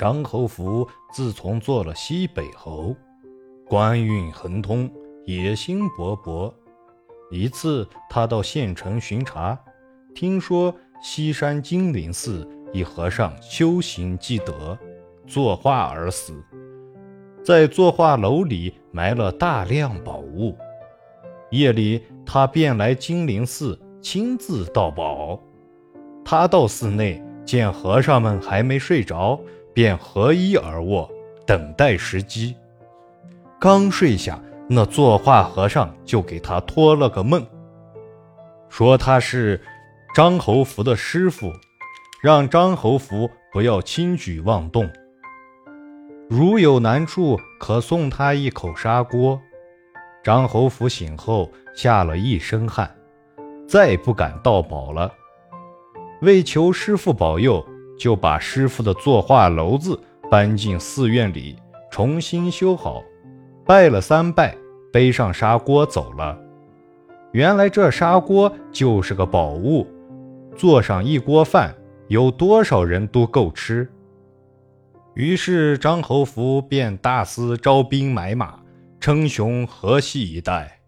张侯福自从做了西北侯，官运亨通，野心勃勃。一次，他到县城巡查，听说西山金陵寺一和尚修行积德，作画而死，在作画楼里埋了大量宝物。夜里，他便来金陵寺亲自盗宝。他到寺内，见和尚们还没睡着，便合衣而卧，等待时机。刚睡下。那作画和尚就给他托了个梦，说他是张侯福的师傅，让张侯福不要轻举妄动。如有难处，可送他一口砂锅。张侯福醒后吓了一身汗，再不敢盗宝了。为求师傅保佑，就把师傅的作画楼子搬进寺院里，重新修好。拜了三拜，背上砂锅走了。原来这砂锅就是个宝物，做上一锅饭，有多少人都够吃。于是张侯福便大肆招兵买马，称雄河西一带。